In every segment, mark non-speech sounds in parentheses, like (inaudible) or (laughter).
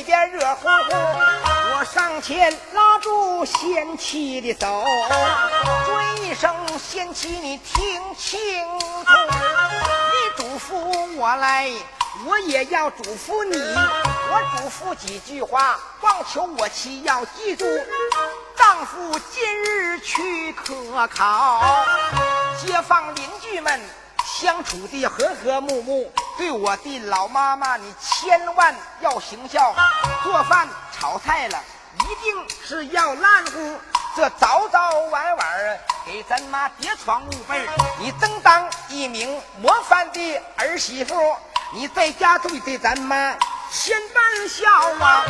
里边热乎乎，我上前拉住贤妻的手，尊一声贤妻，你听清楚，你嘱咐我来。我也要嘱咐你，我嘱咐几句话，望求我妻要记住。丈夫今日去科考，街坊邻居们相处的和和睦睦，对我的老妈妈你千万要行孝，做饭炒菜了一定是要烂乎。这早早晚晚给咱妈叠床捂被你真当一名模范的儿媳妇，你在家对对咱妈千般孝啊！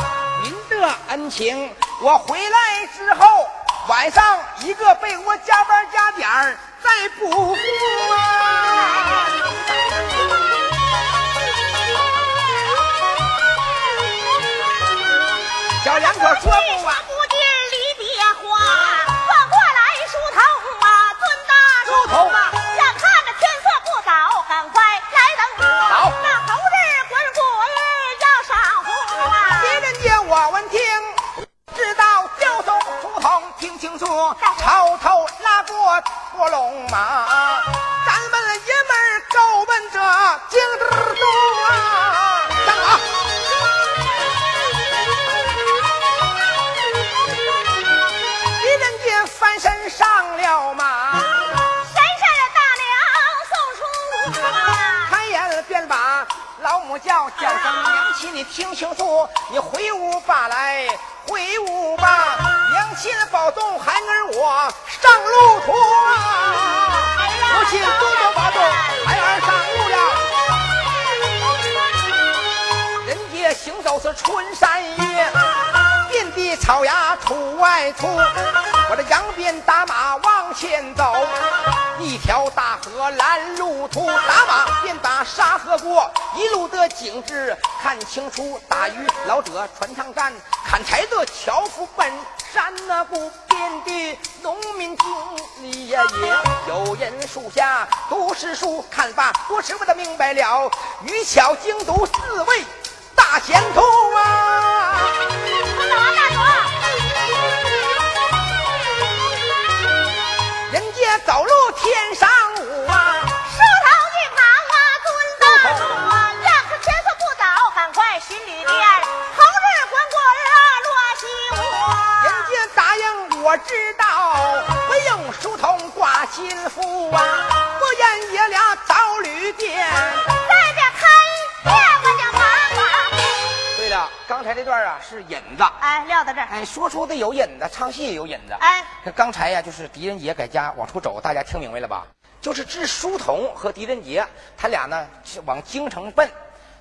您的恩情，我回来之后晚上一个被窝加班加点儿再补付啊！小两口说不完。不见离别花，转过来梳头啊，尊大梳头啊，清楚，朝头拉过卧龙马，咱们爷们儿够奔着京都啊！叫叫声娘亲，你听清楚，你回屋吧来，回屋吧，娘亲保重孩儿我上路途啊！母亲多多保重，孩儿上路了。人家行走是春山月，遍地草芽出外出。我这扬鞭打马往前走，一条大河拦路途，打马便把沙河过，一路的景致看清楚。打鱼老者船上站，砍柴的樵夫奔山那不遍地农民经里呀也有人树下读诗书，看罢多时我的明白了，渔樵精读四位大贤徒啊！我走啊，大主！走路天上舞啊，梳头一旁啊，蹲大主啊，眼看天色不早，赶快寻旅店，红日滚滚啊，落西屋。人家答应我知道，不用梳头挂心腹啊，不言爷俩找旅店。在这开刚才这段啊是引子，哎，撂到这儿。哎，说书的有引子，唱戏也有引子。哎，这刚才呀，就是狄仁杰搁家往出走，大家听明白了吧？就是治书童和狄仁杰，他俩呢是往京城奔，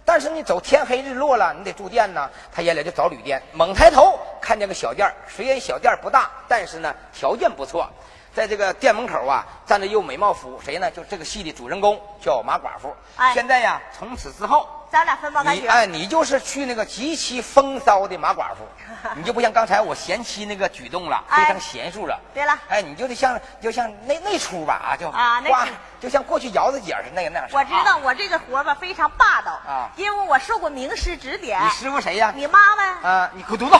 但是你走天黑日落了，你得住店呢，他爷俩就找旅店。猛抬头看见个小店儿虽然小店儿不大，但是呢条件不错。在这个店门口啊，站着一位美貌妇，谁呢？就这个戏的主人公叫马寡妇。哎现在呀，从此之后，咱俩分包干净。你哎，你就是去那个极其风骚的马寡妇，(laughs) 你就不像刚才我贤妻那个举动了，哎非常娴熟了。对了哎，你就得像就像那那出吧啊，就啊那出就像过去姚子姐似的那个那样。我知道啊我这个活吧非常霸道啊因为我受过名师指点。你师傅谁呀？你妈妈，啊，你滚犊子，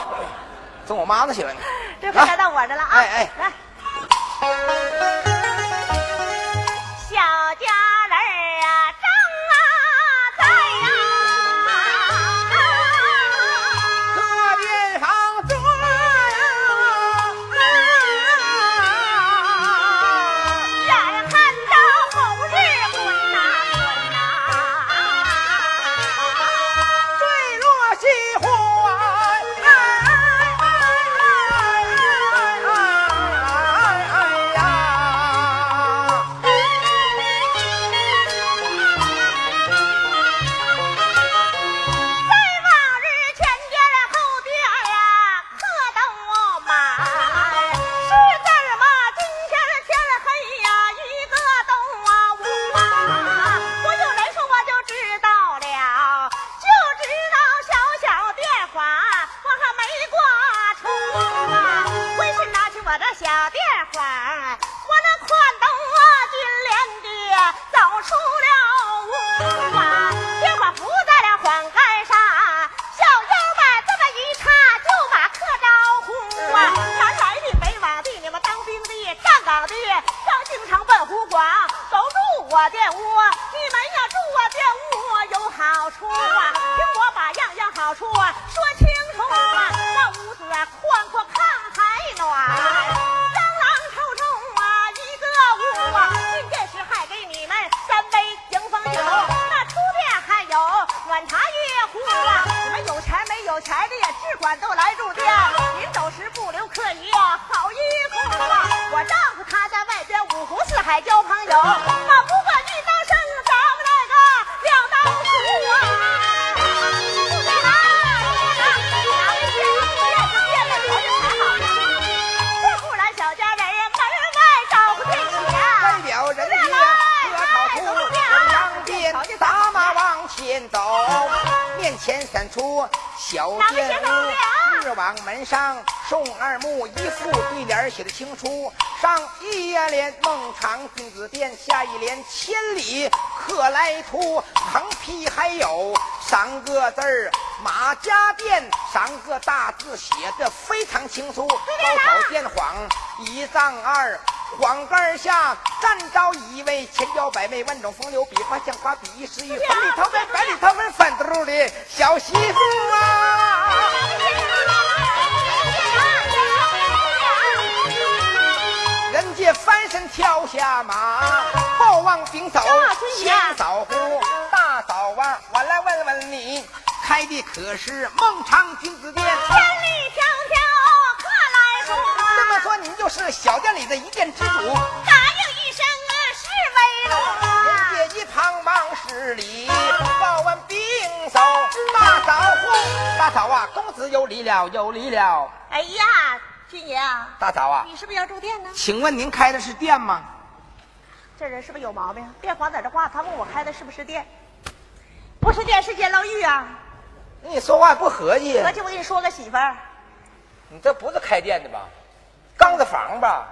跟我妈那去了你。(laughs) 这回该到我这了啊！哎哎来，小家人儿啊，我店屋，二。黄杆下站着一位千娇百媚、万种风流、比花像花、比翼诗玉、粉里透白、白里透粉、粉嘟嘟的小媳妇啊！人家翻身跳下马，后望兵手先扫呼。大嫂啊，我来问问你，开的可是孟尝君子店？里的一见之主。答应一声啊是为荣。人家一旁忙施礼，报完兵手大嫂呼，大嫂啊，公子有礼了，有礼了。哎呀，军爷啊，大嫂啊，你是不是要住店呢？请问您开的是店吗？这人是不是有毛病？别光在这话，他问我开的是不是店？不是店，是监牢狱啊！你说话不合计，合计我给你说个媳妇儿，你这不是开店的吧？刚子房吧？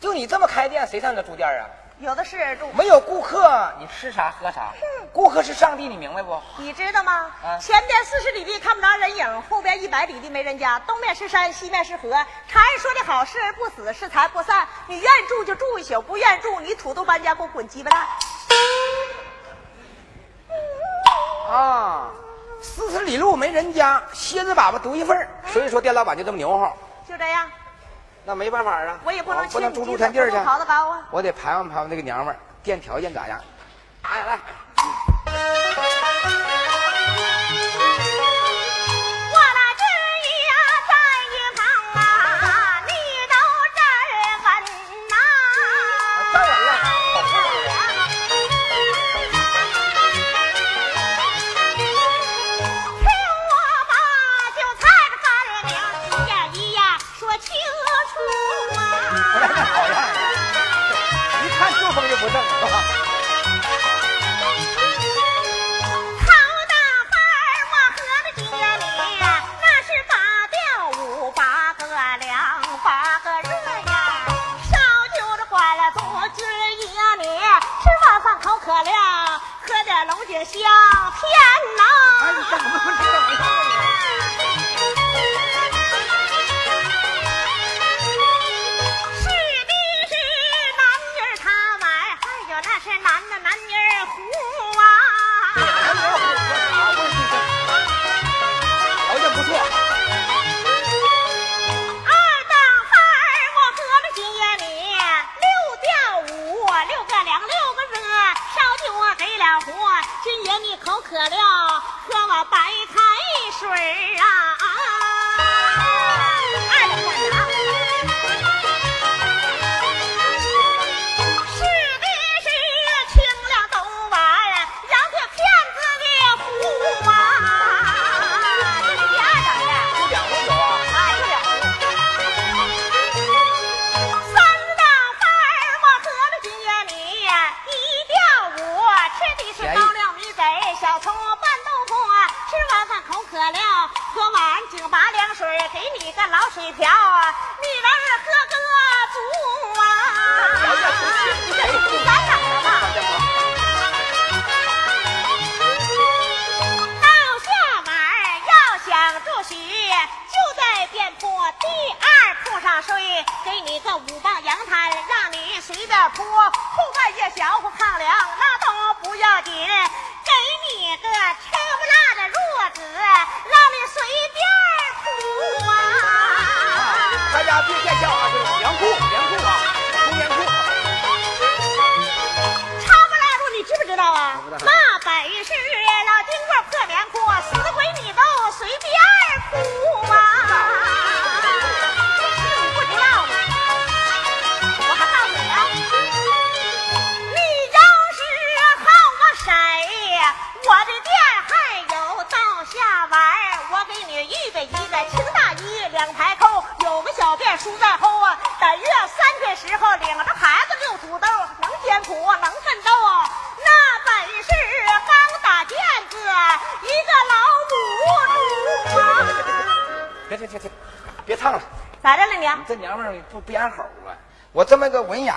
就你这么开店，谁上你这住店啊？有的是人住。没有顾客，你吃啥喝啥？顾客是上帝，你明白不？你知道吗？啊前边四十里地看不着人影，后边一百里地没人家，东面是山，西面是河。常人说的好，是人不死，是财不散。你愿意住就住一宿，不愿意住你土豆搬家，给我滚鸡巴蛋！啊，四十里路没人家，蝎子粑粑独一份儿所以说店老板就这么牛哈。就这样，那没办法啊，我也不能不能住露天地儿去，跑得高啊。我得盘问盘问那个娘们儿，店条件咋样？来来，(laughs) 好大饭我喝了几年那是五八个凉个热呀烧酒了一年吃饭口渴了喝点龙井香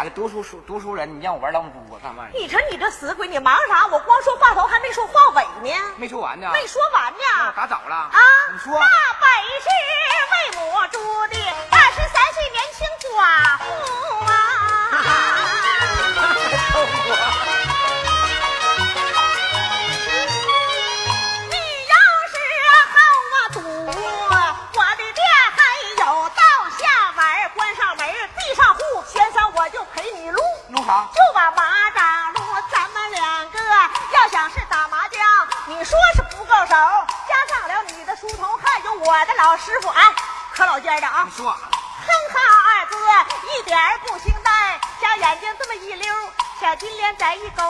读书书读书人，你让我玩狼蛛我？干嘛？你瞅你这死鬼，你忙啥？我光说话头，还没说话尾呢。没说完呢。没说完呢。打早了啊？你说。那师傅，哎，可老尖的啊！你说，哼哈二哥一点不清淡，小眼睛这么一溜，小金莲在一勾，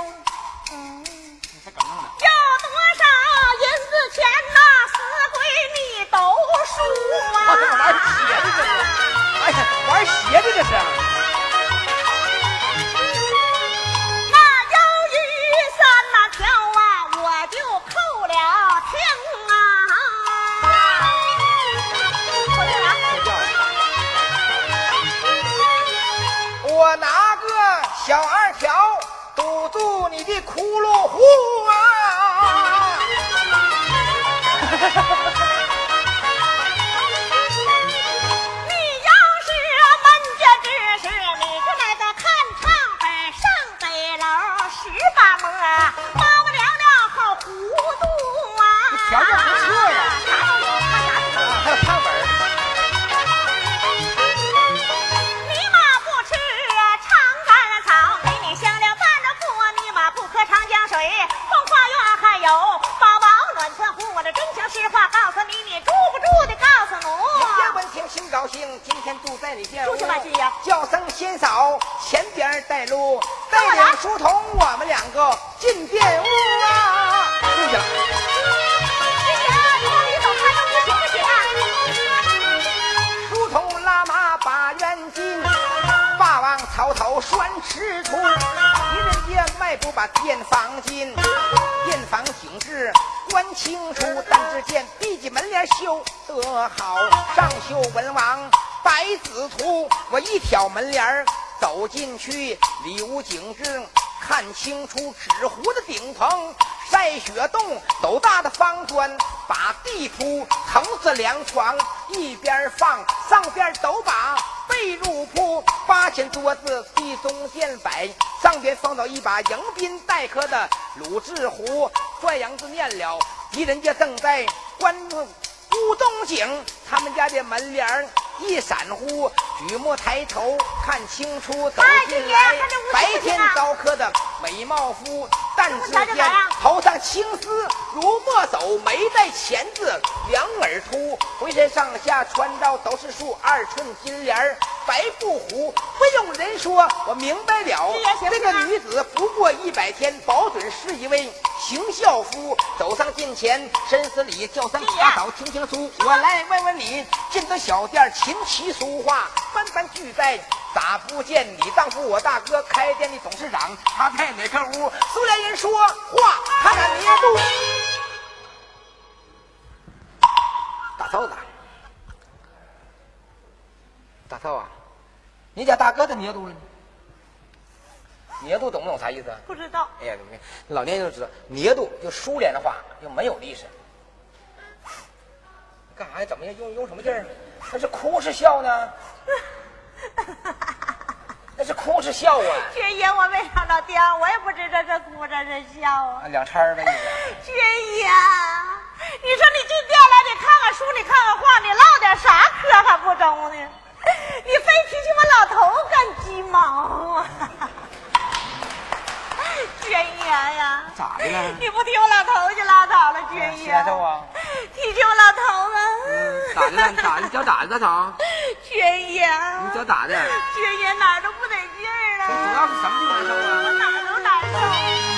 清出，纸糊的顶棚。晒雪洞，斗大的方砖，把地铺，藤子凉床，一边放，上边都把被褥铺，八仙桌子地中间摆，上边放到一把迎宾待客的鲁智壶。帅阳子念了，狄人家正在观屋东景，他们家的门帘一闪忽，举目抬头看清楚，走进来，白天高科的美貌夫。但只见头上青丝如墨走，眉带钱字，两耳秃，浑身上下穿着都是数二寸金莲儿，白布虎。不用人说，我明白了，这个女子不过一百天，保准是一位行孝夫。走上近前，深思里叫声大嫂，听清楚，我来问问你，进得小店琴棋书画，纷纷俱在。咋不见你丈夫我大哥开店的董事长？他在哪个屋？苏联人说话，他敢捏度。大嫂子，大嫂啊，你家大哥的捏度呢？捏度懂不懂啥意思？不知道。哎呀，老年人都知道，捏度就苏联的话就没有历史。干啥呀？怎么用用什么劲儿？他是哭是笑呢？(laughs) (laughs) 那是哭是笑啊？军爷，我没上到店，我也不知这是哭这是笑啊。两掺儿呗，(laughs) 军爷，你说你进店来，你看看书，你看看画，你唠点啥嗑还不中呢？(laughs) 你非提起我老头干鸡毛啊？军爷呀，咋的了？你不提我老头就拉倒了，军爷。提起我老头子。咋的了？咋的？叫咋的，大嫂？军爷。你脚咋的？军爷哪儿都不得劲儿了。主要是什么地方难受啊？我哪儿都难受。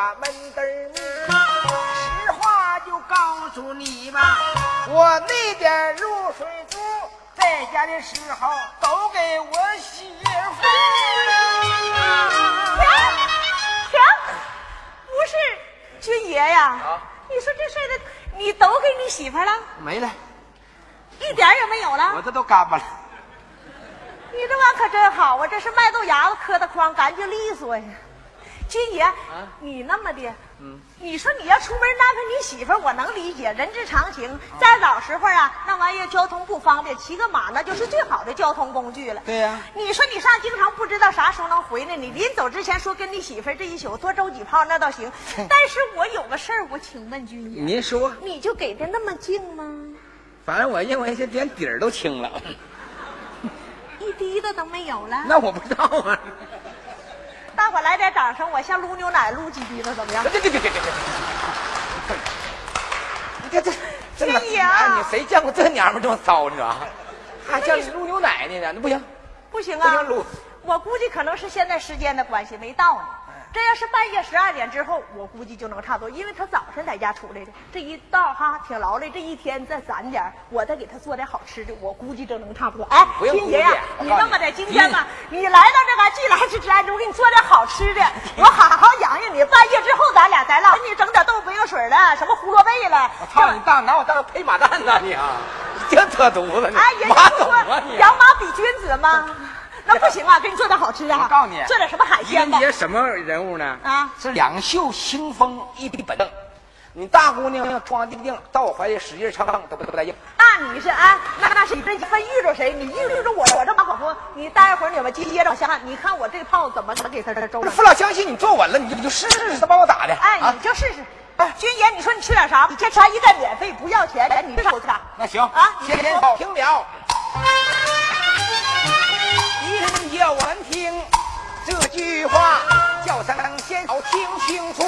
把门对儿。实话就告诉你吧，我那点露水珠在家的时候都给我媳妇。停停，不是，军爷呀，你说这事的，你都给你媳妇了？没了。一点也没有了。我这都干巴了。你这碗可真好，我这是卖豆芽子磕的筐，干净利索呀。军爷，你那么的，嗯，你说你要出门安排你媳妇儿，我能理解，人之常情。在老时候啊，那玩意儿交通不方便，骑个马那就是最好的交通工具了。对呀你说你上京城不知道啥时候能回来，你临走之前说跟你媳妇儿这一宿多周几炮那倒行，但是我有个事儿，我请问军爷，您说，你就给的那么近吗？反正我认为这连底儿都清了。(laughs) 一滴的都没有了。那我不知道啊。大伙来点掌声，我像撸牛奶撸几滴子怎么样？这这这这这这，你看这这哪天爷啊哎，你谁见过这娘们这么骚呢？还叫你撸牛奶呢？那不行，不行啊不行撸，我估计可能是现在时间的关系没到呢。这要是半夜十二点之后，我估计就能差不多，因为他早晨在家出来的，这一道哈挺劳累，这一天再攒点儿我再给他做点好吃的，我估计就能差不多。哎，金爷呀、你你那么的，今天吧，你来到这个既来之之安之，我给你做点好吃的，(laughs) 我好好养养你。半夜之后咱俩再唠，给你整点豆腐冰水了，什么胡萝卜了。我操你大拿我当配马蛋呢你啊！你净扯犊子呢！哎，人家不说！养马比君子吗？(laughs) 那不行啊，给你做点好吃的啊。我告诉你做点什么海鲜吧金。爷什么人物呢？啊是两袖清风一笔本。你大姑娘装定定，到我怀里使劲唱，都不都不带硬。那你是啊，那那是你这分遇着谁？你遇着我，我这马可不，你待会儿你们接着想，你看我这炮怎么能给他这周了？父老乡亲，你坐稳了，你就你就试试他把我咋的？哎，啊你就试试。哎，军爷，你说你吃点啥？你这茶一概免费，不要钱，你吃啥。那行啊先先好听了。(laughs) 一人叫闻听。这句话，叫声先好听清楚，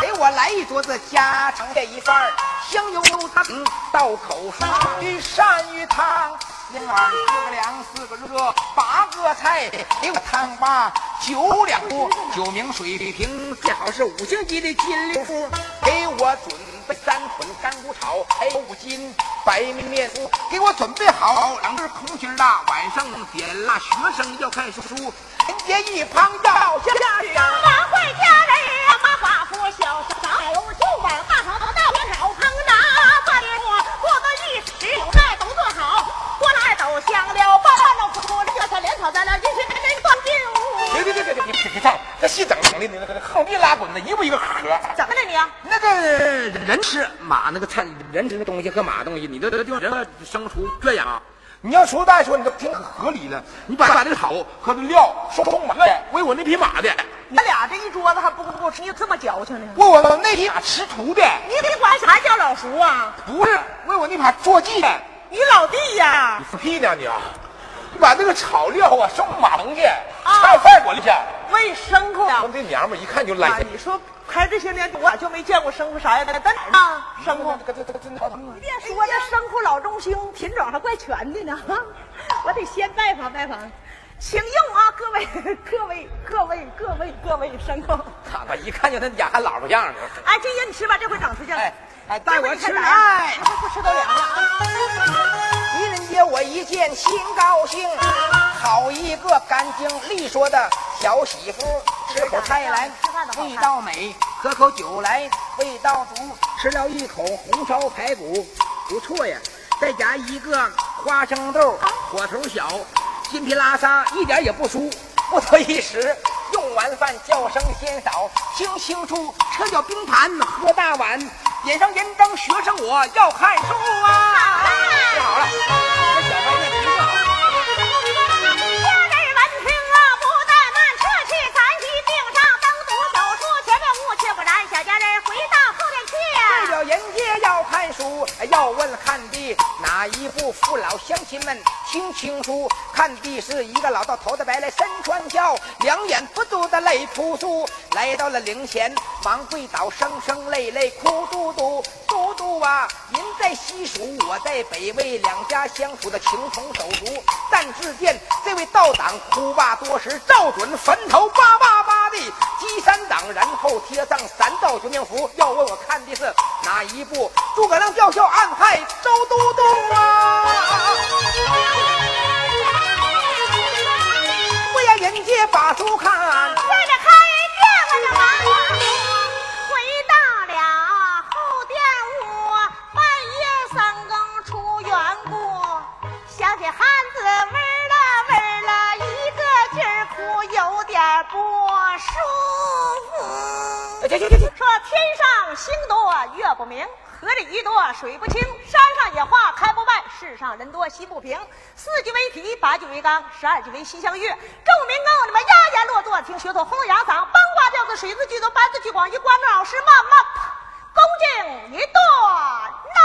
给我来一桌子家常的一份儿。香油汤道口说，与鳝鱼汤。两碗四个凉，四个热，八个菜，六个汤八九两锅，九名水平，最好是五星级的金六福，给我准备三捆干菇炒，还有五斤白面糊，给我准备好两根空心儿的，晚上点蜡，学生要看书，人家一旁要下去。晚会家人来都香了，拌了苦苦，这菜连炒带料，一起给人端进屋。别别别别别别别唱，这戏整整的，你那个横地拉滚的，一步一个壳。怎么了你？那个人吃马那个菜，人吃的东西和马东西，你这这地方人和牲畜圈养。你要说大说，你都挺合理了。你把把这草和这料收充满，为我那匹马的，你俩这一桌子还不够不够吃，你这么矫情呢？为我那匹马吃土的，你得管啥叫老叔啊？不是为我那匹坐骑的。你老弟呀你！放屁呢你啊！你把那个草料啊送马棚去，啊菜饭滚去。喂牲口呀我！这娘们儿一看就赖啊，你说开这些年，我咋就没见过牲口啥样的，在哪儿啊？牲口。这这这真的。别说这牲口老中兴，品种还怪全的呢。(laughs) 我得先拜访拜访，请用啊，各位 (laughs) 各位各位各位各位牲口。看吧，一看就跟哑老婆样的。哎，这爷你吃吧，这回整出去了。哎哎带我吃来不不吃都凉了啊。愚人节我一见心高兴，好一个干净利索的小媳妇，吃口菜来味道美，喝口酒来味道足，吃了一口红烧排骨，不错呀，再夹一个花生豆，火头小，筋皮拉撒，一点也不酥，不多一时。用完饭叫声先嫂，听清楚，车脚冰盘喝大碗，点上银灯，学生我要看书啊！吃好了，父老乡亲们听清楚，看的是一个老道头的白来身穿孝，两眼不住的泪扑簌。来到了灵前，忙跪倒，声声泪泪哭嘟嘟。嘟嘟啊，您在西蜀，我在北魏，两家相处的情同手足。但只见这位道长哭罢多时，照准坟头叭叭叭鸡三档然后贴上三道绝命符。要问我看的是哪一部？诸葛亮吊孝暗害周都督啊！不要人接把书看在这开店我就忙话回到了后殿屋半夜三更出原故小铁汉子一个劲哭有点不说天上星多月不明，河里鱼多水不清，山上野花开不败，世上人多心不平。四季为皮，八季为纲，十二季为西厢月。众民工，你们压眼落座，听学徒轰着牙嗓，帮挂调子，水字句多，板字句广，一关门老师慢慢，恭敬一段呐。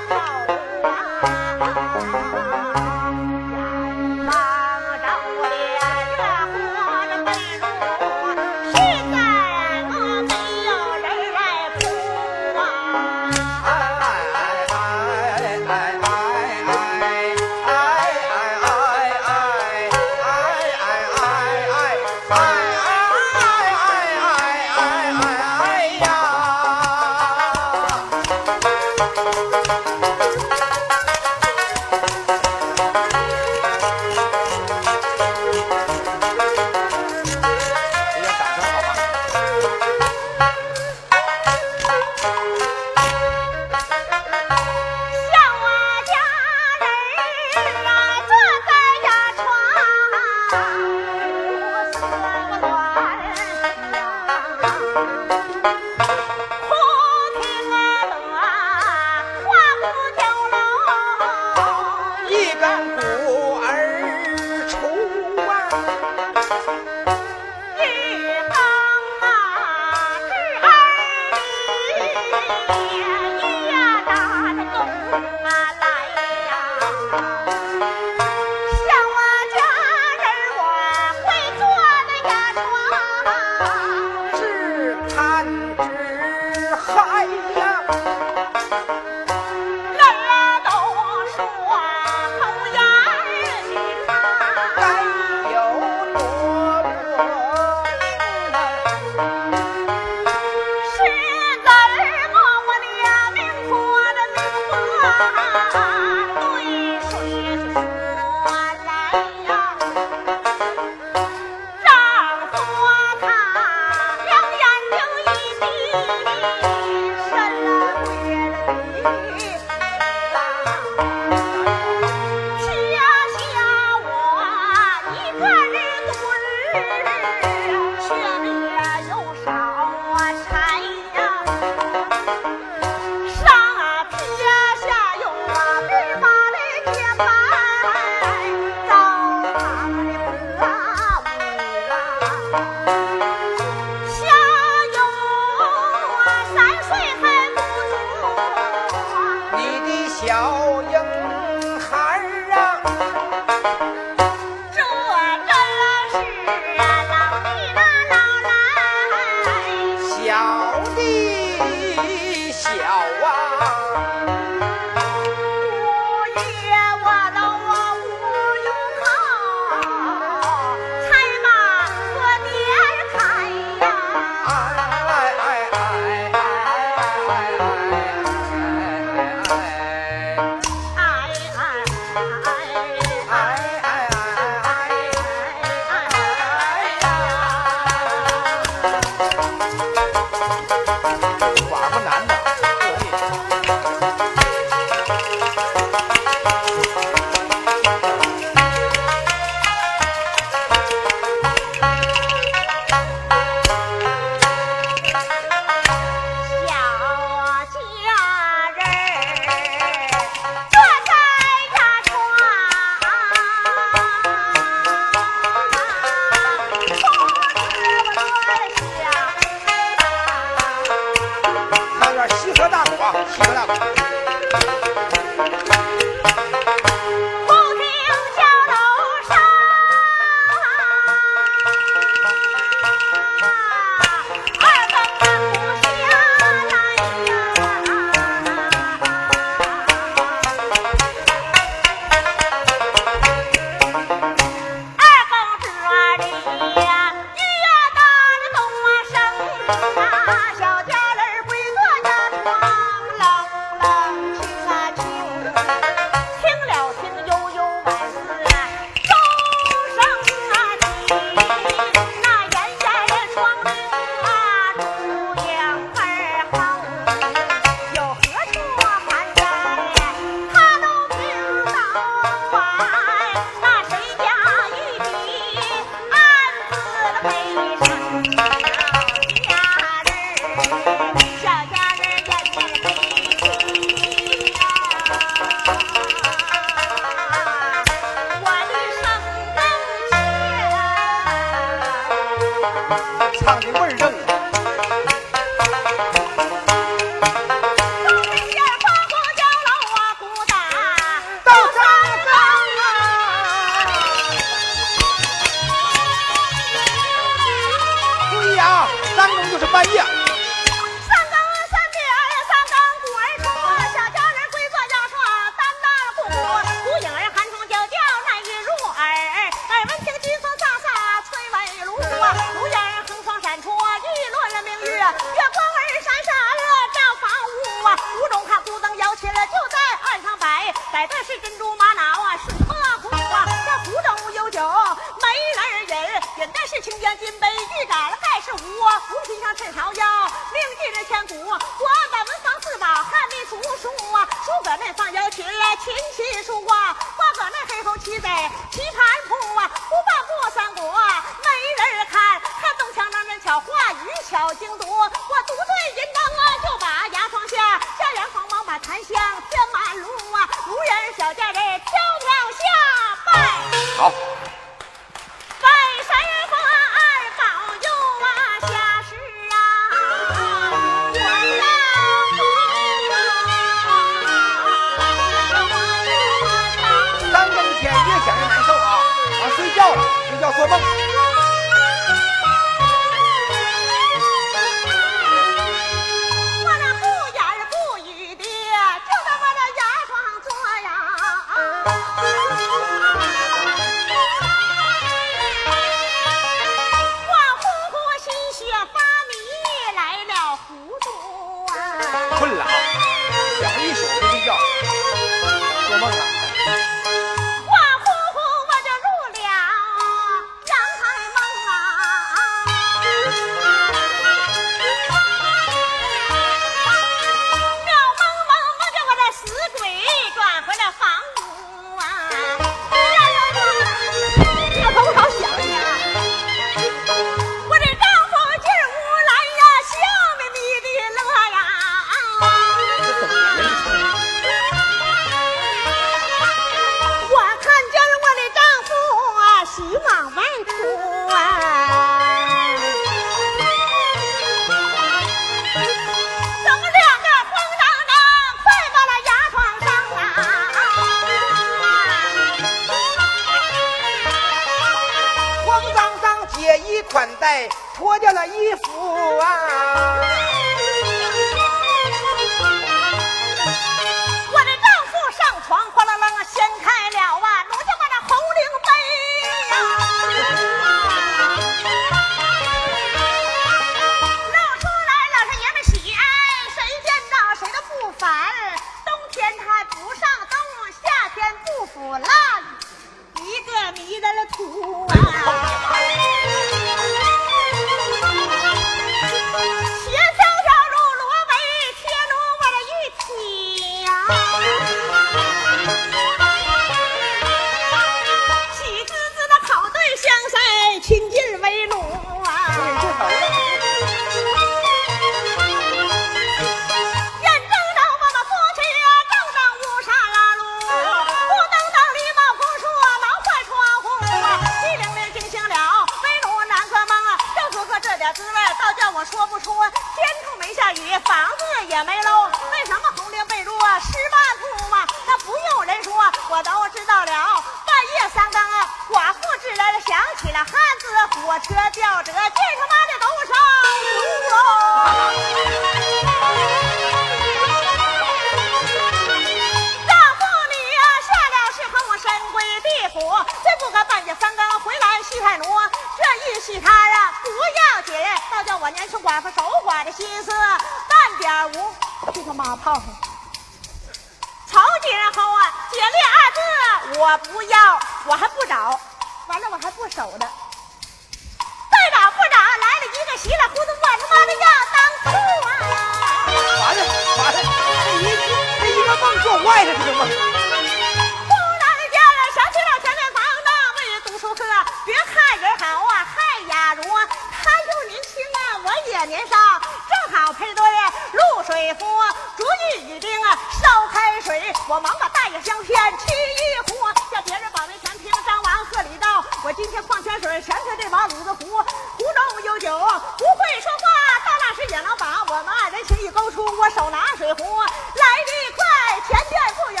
出我手拿水壶，来得快，前边不远，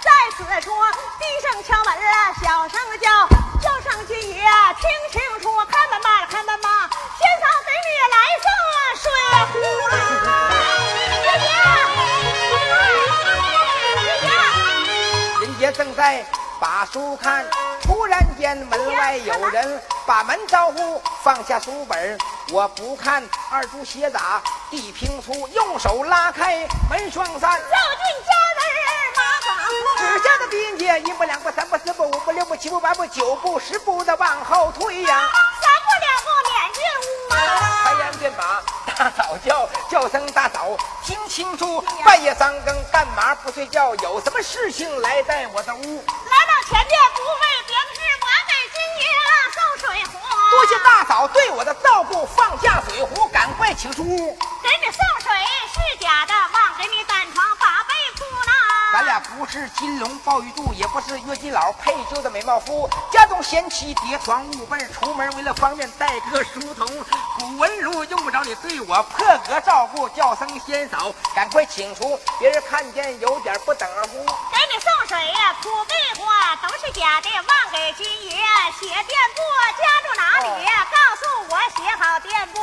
在此处低声敲门啊，小声叫，叫声金爷听清楚，开门吧，开门吧，先生给你来送水壶啊。正在把书看，突然。二柱斜打地平粗，用手拉开门双扇，走进家门马马只见的兵阶一步两步三步四步五步六步七步八步九步十步的往后退呀，三步两步撵进屋啊，开言便把大嫂叫叫声大嫂，听清楚，半夜三更干嘛不睡觉？有什么事情来在我的屋？来到前面不为别的事，我给金爷送水壶。多谢大嫂对我的照顾，放下水壶，赶快请出屋。给你送水是假的，咱俩不是金龙鲍玉柱，也不是月金老配就的美貌夫。家中贤妻叠床捂被，出门为了方便带个书童。古文儒用不着你对我破格照顾，叫声仙嫂，赶快请出，别人看见有点不等乎。给你送水呀，土壁花都是假的，忘给金爷写店铺，家住哪里？告诉我写好店铺，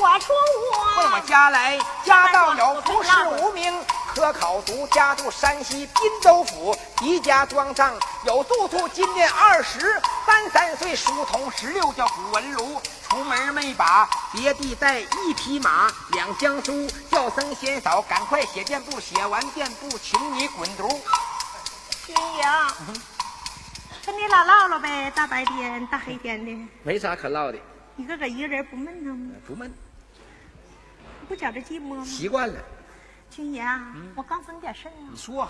我出屋。问我家来，家道有不是无名。科考读家住山西滨州府，狄家庄上有住处。今年二十三三岁，书童十六，叫古文儒。出门没把别地带，一匹马，两箱书，叫声先嫂，赶快写垫布。写完垫布，请你滚犊。军营，跟你俩唠唠呗，大白天大黑天的，没啥可唠的。你搁这一个人不闷吗？不闷，不觉着寂寞吗？习惯了。军爷啊，我告诉你点事儿啊。你说，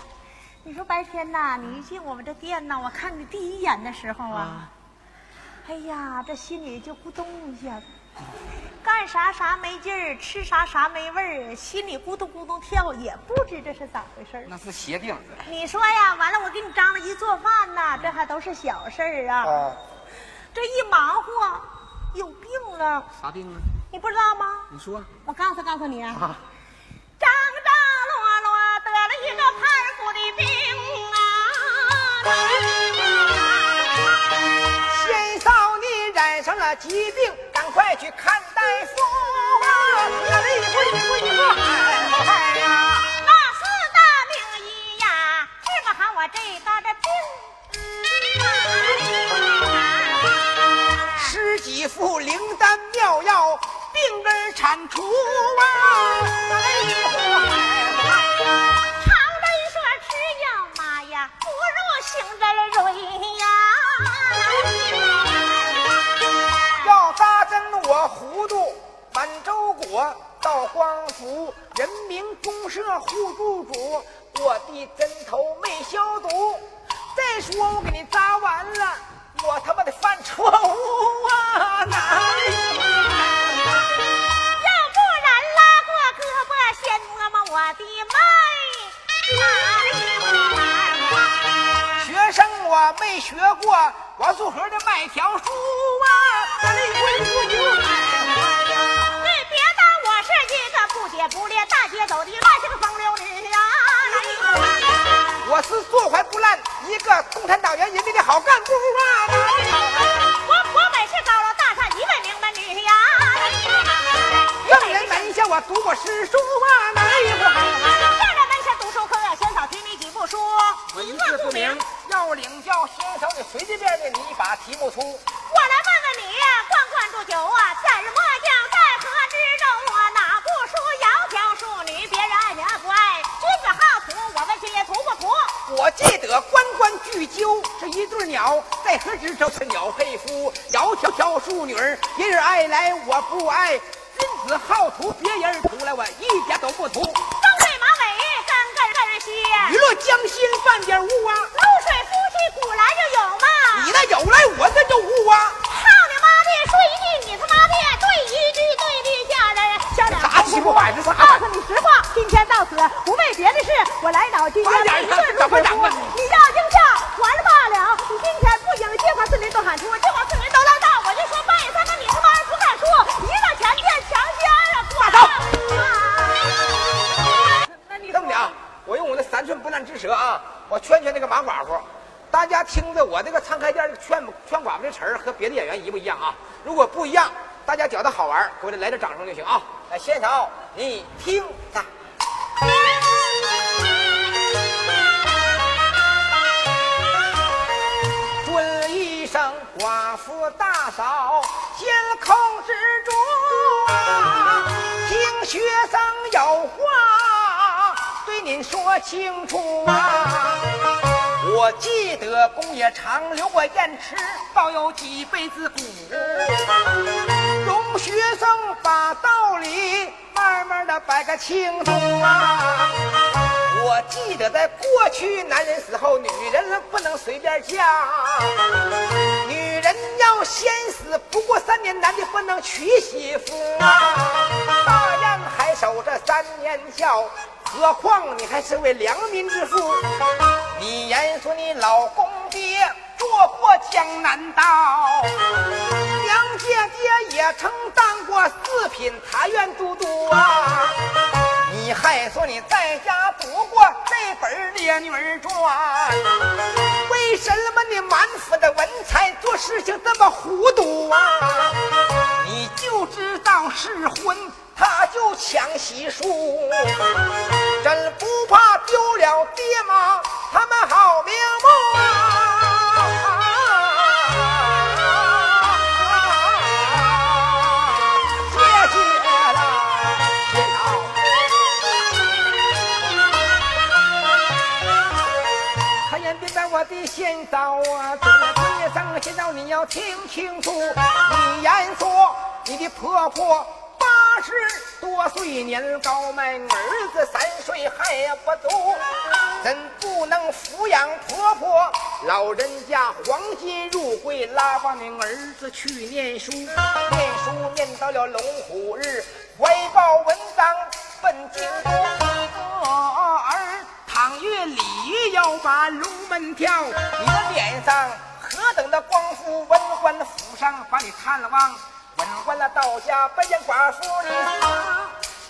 你说白天呐，你一进我们这店呐，我看你第一眼的时候啊，哎呀，这心里就咕咚一下子，干啥啥没劲儿，吃啥啥没味儿，心里咕咚咕咚跳，也不知这是咋回事那是邪定。你说呀，完了我给你张罗一做饭呐，这还都是小事儿啊。这一忙活，有病了。啥病啊？你不知道吗？你说。我告诉告诉你啊。张张罗罗得了一个排骨的病啊！先嫂，你染上了疾病，赶快去看大夫啊！我的一回一回一个嗨呀！那四大名医呀，治不好我这个的病。十几副灵丹妙药，病根铲除啊！我的一回常人说吃药嘛呀，不如行人瑞呀。要扎针我糊涂，满洲国到光府，人民公社互助主，我的针头没消毒。再说我给你扎完了，我他妈的犯错误啊！哪里？学过王素和的麦条书啊！哪里会不有？你别当我是一个不洁不练、大街走的乱性风流女呀！我是坐怀不乱，一个共产党员人民的好干部啊！我我本是高楼大厦一位名门女呀！圣人门下我读过诗书啊，哪里不题目出。我来问问你呀，灌灌煮酒啊，在日末将在河之中啊，哪不输窈窕淑女，别人爱你爱不爱？君子好逑，我问君也图不图？我记得关关雎鸠，是一对鸟，在河之洲是鸟配夫，窈窕窕淑女，别人爱来我不爱。君子好逑，大家觉得好玩，给我来点掌声就行啊！来，现场你听看。尊一声寡妇大嫂，监控之中啊，听学生有话对您说清楚啊。我记得公爷常留过燕池，保有几辈子骨，容学生把道理慢慢的摆个清楚啊。我记得在过去，男人死后，女人不能随便嫁，女人要先死，不过三年，男的不能娶媳妇啊。大人还守着三年孝，何况你还是位良民之妇。你言说你老公爹做过江南道，姐姐也曾当过四品茶院都督啊。你还说你在家读过这本《烈女传》，为什么你满腹的文采做事情这么糊涂啊？你就知道试婚他就抢喜书，真不怕丢了爹妈他们好名目啊！的先嫂啊，中了街上先嫂你要听清楚，你言说你的婆婆八十多岁年高迈，儿子三岁还不足，怎不能抚养婆婆？老人家黄金入柜，拉把你儿子去念书，念书念到了龙虎日，怀抱文章奔京都，倘月里要把龙门跳，你的脸上何等的光复，文官府上把你探望，文官了到家不见寡妇，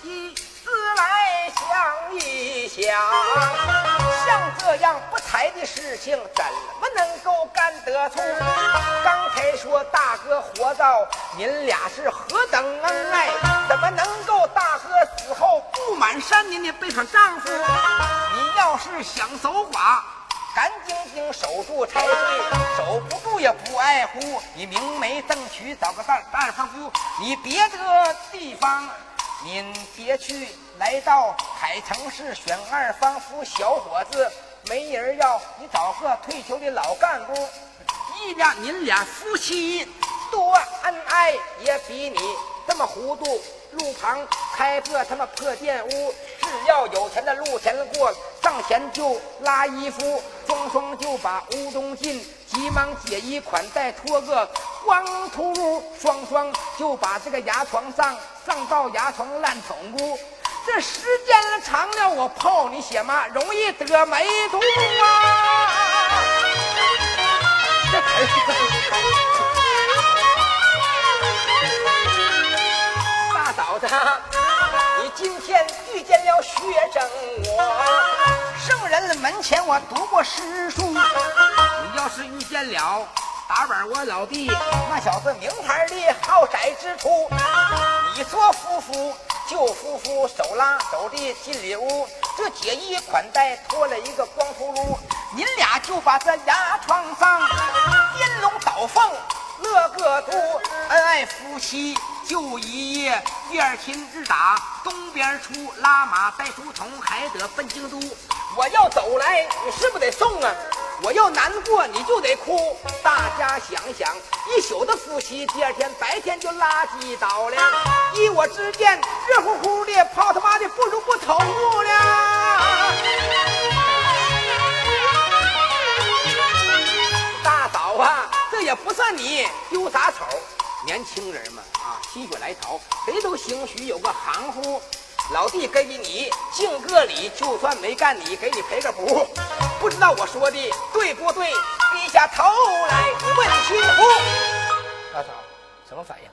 你思一思来想一想，像这样不才的事情，怎么能够干得出？刚才说大哥活到您俩是何等恩爱，怎么能够大哥死后不满三年的背上丈夫？你要是想守寡。干净净守住才对，守不住也不爱护。你明媒正娶，找个大大丈夫。你别的地方，您别去。来到海城市选二房夫，小伙子没人要，你找个退休的老干部。一俩您俩夫妻多恩爱，也比你这么糊涂。路旁开个他妈破店屋，只要有钱的路前过，上前就拉衣服，双双就把屋中进，急忙解衣款待，脱个光秃噜，双双就把这个牙床上上到牙床烂宠物。这时间长了，我泡你血妈容易得梅毒啊！这可是。嫂子，你今天遇见了学生我，圣人门前我读过诗书。你要是遇见了打板我老弟，那小子名牌的豪宅之徒。你做夫妇舅夫妇，手拉手的进里屋，这解衣款待脱了一个光秃噜，您俩就把这牙床上颠龙倒凤乐个度，恩爱夫妻。就一夜，第二天日打东边出，拉马带书童，还得奔京都。我要走来，你是不是得送啊？我要难过，你就得哭。大家想想，一宿的夫妻，第二天白天就拉鸡倒了。依我之见，热乎乎的泡他妈的，不如不投入了。大嫂啊，这也不算你丢啥丑。年轻人嘛，啊，心血来潮，谁都兴许有个行乎。老弟给你敬个礼，就算没干你，给你赔个不。不知道我说的对不对？低下头来问清楚。大嫂，什么反应？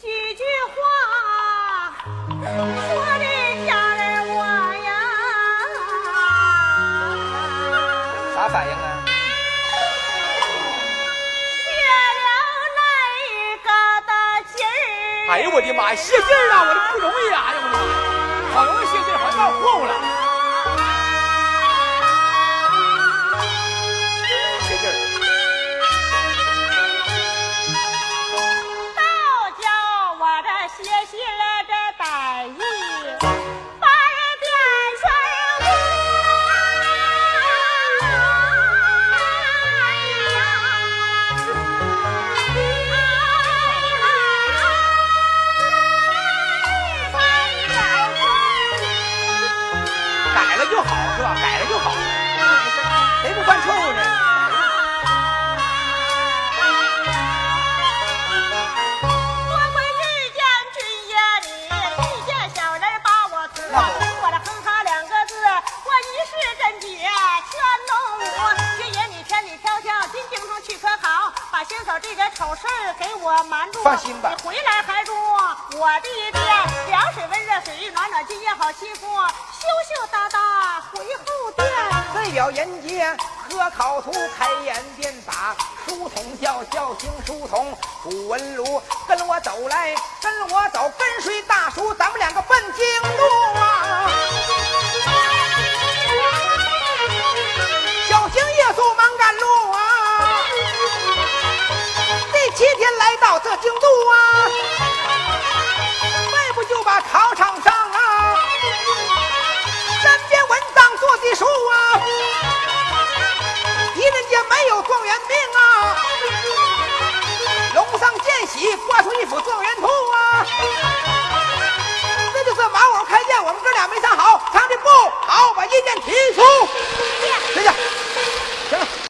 几句话说的家人我呀，啥反应啊？哎呦我的妈呀，泄劲儿啊！我这不容易啊！哎呦我的妈，好容易泄劲儿，好像到货物了。